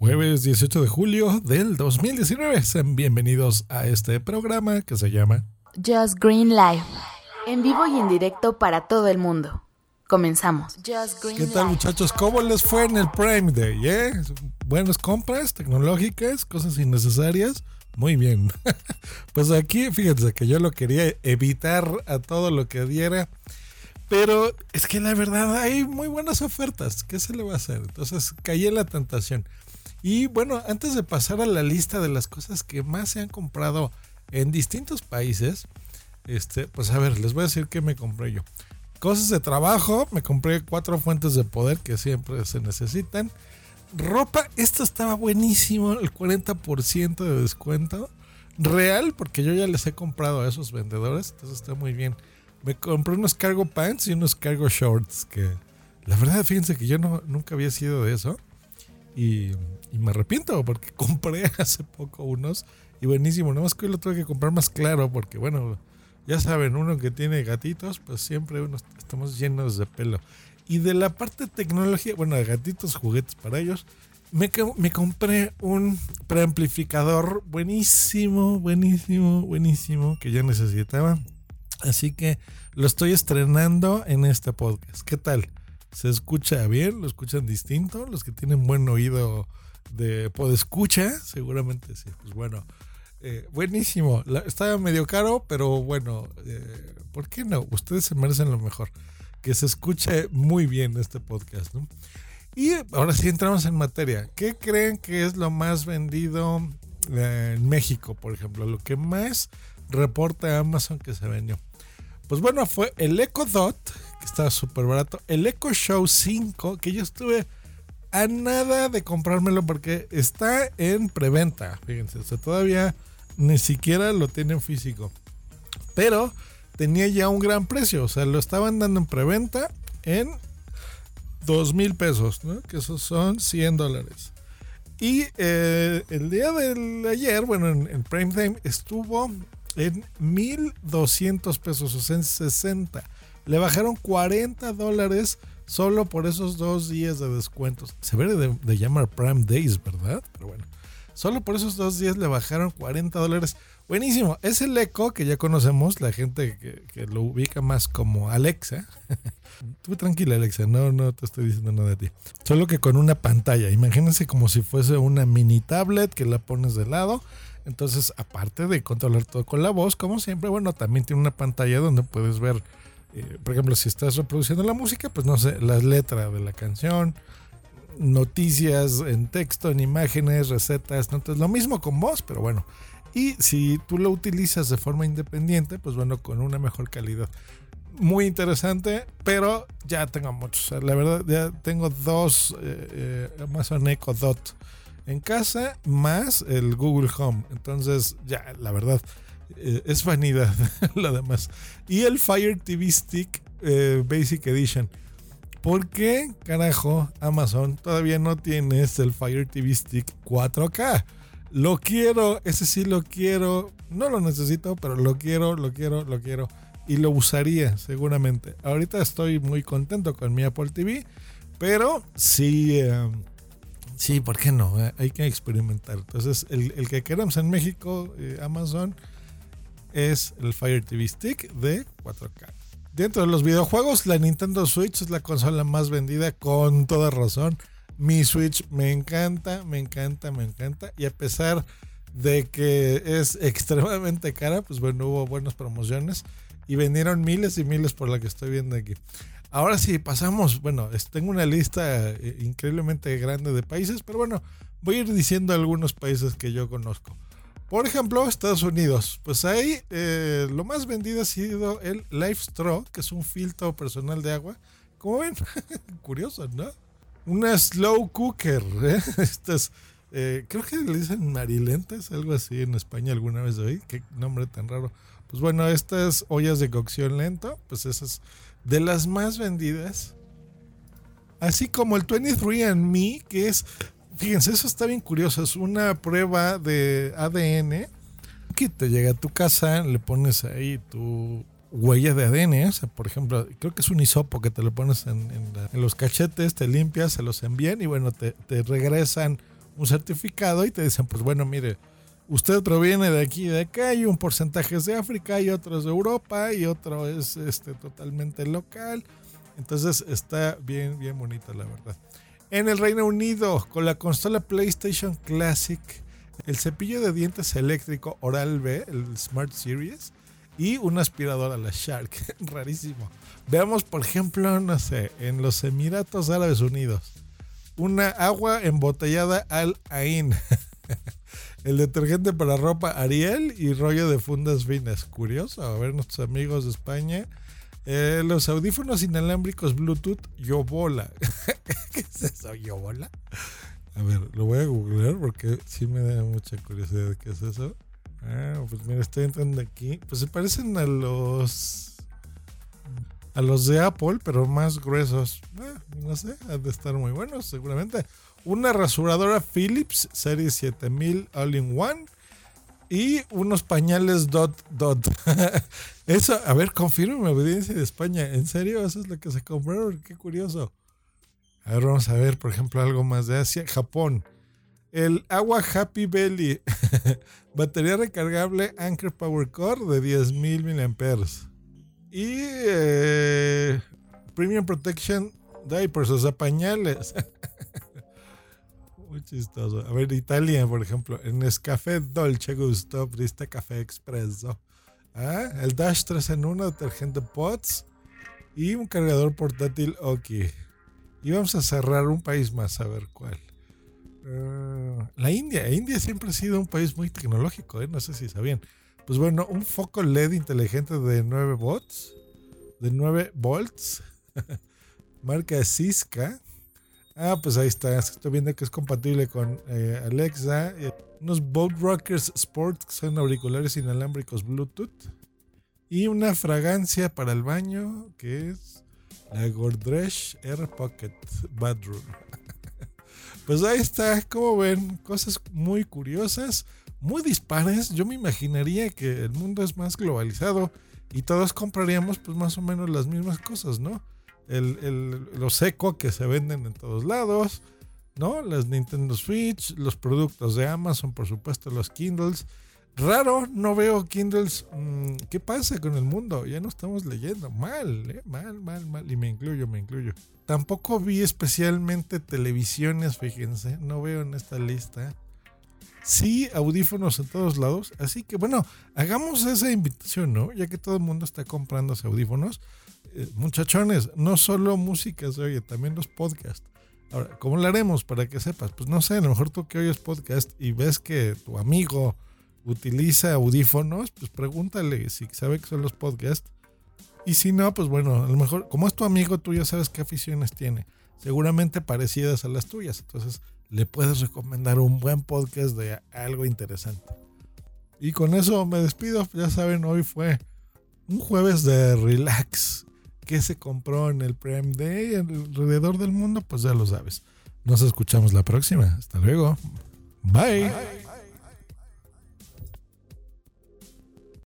Jueves 18 de julio del 2019. Sean bienvenidos a este programa que se llama Just Green Live. En vivo y en directo para todo el mundo. Comenzamos. Just Green ¿Qué tal muchachos? ¿Cómo les fue en el Prime Day? eh? Buenas compras tecnológicas, cosas innecesarias. Muy bien. pues aquí, fíjense que yo lo quería evitar a todo lo que diera. Pero es que la verdad hay muy buenas ofertas. ¿Qué se le va a hacer? Entonces caí en la tentación. Y bueno, antes de pasar a la lista de las cosas que más se han comprado en distintos países, este, pues a ver, les voy a decir qué me compré yo. Cosas de trabajo, me compré cuatro fuentes de poder que siempre se necesitan. Ropa, esto estaba buenísimo, el 40% de descuento. Real, porque yo ya les he comprado a esos vendedores, entonces está muy bien. Me compré unos cargo pants y unos cargo shorts, que la verdad, fíjense que yo no, nunca había sido de eso. Y, me arrepiento porque compré hace poco unos y buenísimo. Nada más que hoy lo tuve que comprar más claro porque, bueno, ya saben, uno que tiene gatitos, pues siempre uno estamos llenos de pelo. Y de la parte de tecnología, bueno, de gatitos, juguetes para ellos, me, me compré un preamplificador buenísimo, buenísimo, buenísimo que ya necesitaba. Así que lo estoy estrenando en este podcast. ¿Qué tal? ¿Se escucha bien? ¿Lo escuchan distinto? Los que tienen buen oído de podescucha, seguramente sí. Pues bueno, eh, buenísimo. Estaba medio caro, pero bueno, eh, ¿por qué no? Ustedes se merecen lo mejor. Que se escuche muy bien este podcast. Y ahora sí entramos en materia. ¿Qué creen que es lo más vendido eh, en México, por ejemplo? Lo que más reporta Amazon que se vendió. Pues bueno, fue el Echo Dot, que estaba súper barato. El Echo Show 5, que yo estuve a nada de comprármelo porque está en preventa. Fíjense, o sea, todavía ni siquiera lo tienen físico. Pero tenía ya un gran precio. O sea, lo estaban dando en preventa en dos mil pesos, ¿no? Que esos son 100 dólares. Y eh, el día de ayer, bueno, en, en Prime Time estuvo en 1200 pesos, o sea, en 60. Le bajaron 40 dólares solo por esos dos días de descuentos. Se ve de, llamar Prime Days, ¿verdad? Pero bueno, solo por esos dos días le bajaron 40 dólares. Buenísimo. Es el Echo que ya conocemos, la gente que, que lo ubica más como Alexa. Tú tranquila, Alexa, no, no te estoy diciendo nada de ti. Solo que con una pantalla. Imagínense como si fuese una mini tablet que la pones de lado. Entonces, aparte de controlar todo con la voz, como siempre, bueno, también tiene una pantalla donde puedes ver, eh, por ejemplo, si estás reproduciendo la música, pues no sé, las letras de la canción, noticias en texto, en imágenes, recetas, ¿no? Entonces, lo mismo con voz, pero bueno. Y si tú lo utilizas de forma independiente, pues bueno, con una mejor calidad. Muy interesante, pero ya tengo muchos. La verdad, ya tengo dos eh, eh, Amazon Echo Dot en casa, más el Google Home. Entonces, ya, la verdad, eh, es vanidad lo demás. Y el Fire TV Stick eh, Basic Edition. ¿Por qué, carajo, Amazon todavía no tienes el Fire TV Stick 4K? Lo quiero, ese sí lo quiero. No lo necesito, pero lo quiero, lo quiero, lo quiero. Y lo usaría seguramente. Ahorita estoy muy contento con mi Apple TV, pero sí, eh, sí, ¿por qué no? Eh, hay que experimentar. Entonces, el, el que queremos en México, Amazon, es el Fire TV Stick de 4K. Dentro de los videojuegos, la Nintendo Switch es la consola más vendida con toda razón. Mi Switch me encanta, me encanta, me encanta. Y a pesar de que es extremadamente cara, pues bueno, hubo buenas promociones y vendieron miles y miles por la que estoy viendo aquí. Ahora sí, pasamos, bueno, tengo una lista eh, increíblemente grande de países, pero bueno, voy a ir diciendo algunos países que yo conozco. Por ejemplo, Estados Unidos. Pues ahí eh, lo más vendido ha sido el Life Straw, que es un filtro personal de agua. Como ven, curioso, ¿no? Una slow cooker. ¿eh? Estas, eh, creo que le dicen marilentes, algo así en España alguna vez oí. Qué nombre tan raro. Pues bueno, estas ollas de cocción lento, pues esas de las más vendidas. Así como el 23andMe, que es, fíjense, eso está bien curioso, es una prueba de ADN que te llega a tu casa, le pones ahí tu huella de ADN, o sea, por ejemplo, creo que es un hisopo que te lo pones en, los cachetes, te limpias, se los envían y bueno, te, regresan un certificado y te dicen, pues bueno, mire, usted proviene de aquí y de acá, y un porcentaje es de África y otro es de Europa y otro es este, totalmente local. Entonces está bien, bien bonita la verdad. En el Reino Unido, con la consola PlayStation Classic, el cepillo de dientes eléctrico Oral B, el Smart Series, y una aspiradora, la Shark. Rarísimo. Veamos, por ejemplo, no sé, en los Emiratos Árabes Unidos, una agua embotellada al Ain. el detergente para ropa Ariel y rollo de fundas finas. Curioso, a ver nuestros amigos de España. Eh, los audífonos inalámbricos Bluetooth Yobola. ¿Qué es eso, Yobola? A ver, lo voy a googlear porque sí me da mucha curiosidad qué es eso. Ah, pues mira, estoy entrando aquí. Pues se parecen a los a los de Apple, pero más gruesos. Ah, no sé, han de estar muy buenos, seguramente una rasuradora Philips Serie 7000 All-in-One y unos pañales Dot Dot. Eso, a ver, confirme audiencia de España. ¿En serio? ¿Eso es lo que se compraron? Qué curioso. A ver, vamos a ver, por ejemplo, algo más de Asia. Japón. El agua Happy Belly. Batería recargable Anchor Power Core de 10.000 mAh. Y eh, Premium Protection Diapers, o sea, pañales. Chistoso. A ver, Italia, por ejemplo, en Nescafé Dolce Gusto, Brista Café Expresso. Ah, el Dash 3 en 1, detergente Pots y un cargador portátil Oki. Y vamos a cerrar un país más, a ver cuál. Ah, la India. India siempre ha sido un país muy tecnológico, ¿eh? no sé si sabían. Pues bueno, un foco LED inteligente de 9 volts, de 9 volts, marca Cisca, Ah, pues ahí está. Estoy viendo que es compatible con eh, Alexa. Eh, unos Boat Rockers Sport, que son auriculares inalámbricos Bluetooth. Y una fragancia para el baño, que es la Gordresh Air Pocket Bathroom. pues ahí está, como ven, cosas muy curiosas, muy dispares. Yo me imaginaría que el mundo es más globalizado y todos compraríamos pues más o menos las mismas cosas, ¿no? El, el, los eco que se venden en todos lados, ¿no? Las Nintendo Switch, los productos de Amazon, por supuesto, los Kindles. Raro, no veo Kindles. Mm, ¿Qué pasa con el mundo? Ya no estamos leyendo. Mal, ¿eh? Mal, mal, mal. Y me incluyo, me incluyo. Tampoco vi especialmente televisiones, fíjense. No veo en esta lista. Sí, audífonos en todos lados. Así que bueno, hagamos esa invitación, ¿no? Ya que todo el mundo está comprando audífonos. Eh, muchachones, no solo música se oye, también los podcasts. Ahora, ¿cómo lo haremos para que sepas? Pues no sé, a lo mejor tú que oyes podcast y ves que tu amigo utiliza audífonos, pues pregúntale si sabe que son los podcasts. Y si no, pues bueno, a lo mejor, como es tu amigo, tú ya sabes qué aficiones tiene. Seguramente parecidas a las tuyas. Entonces, le puedes recomendar un buen podcast de algo interesante. Y con eso me despido. Ya saben, hoy fue un jueves de relax qué se compró en el Prime Day alrededor del mundo, pues ya lo sabes. Nos escuchamos la próxima. Hasta luego. Bye.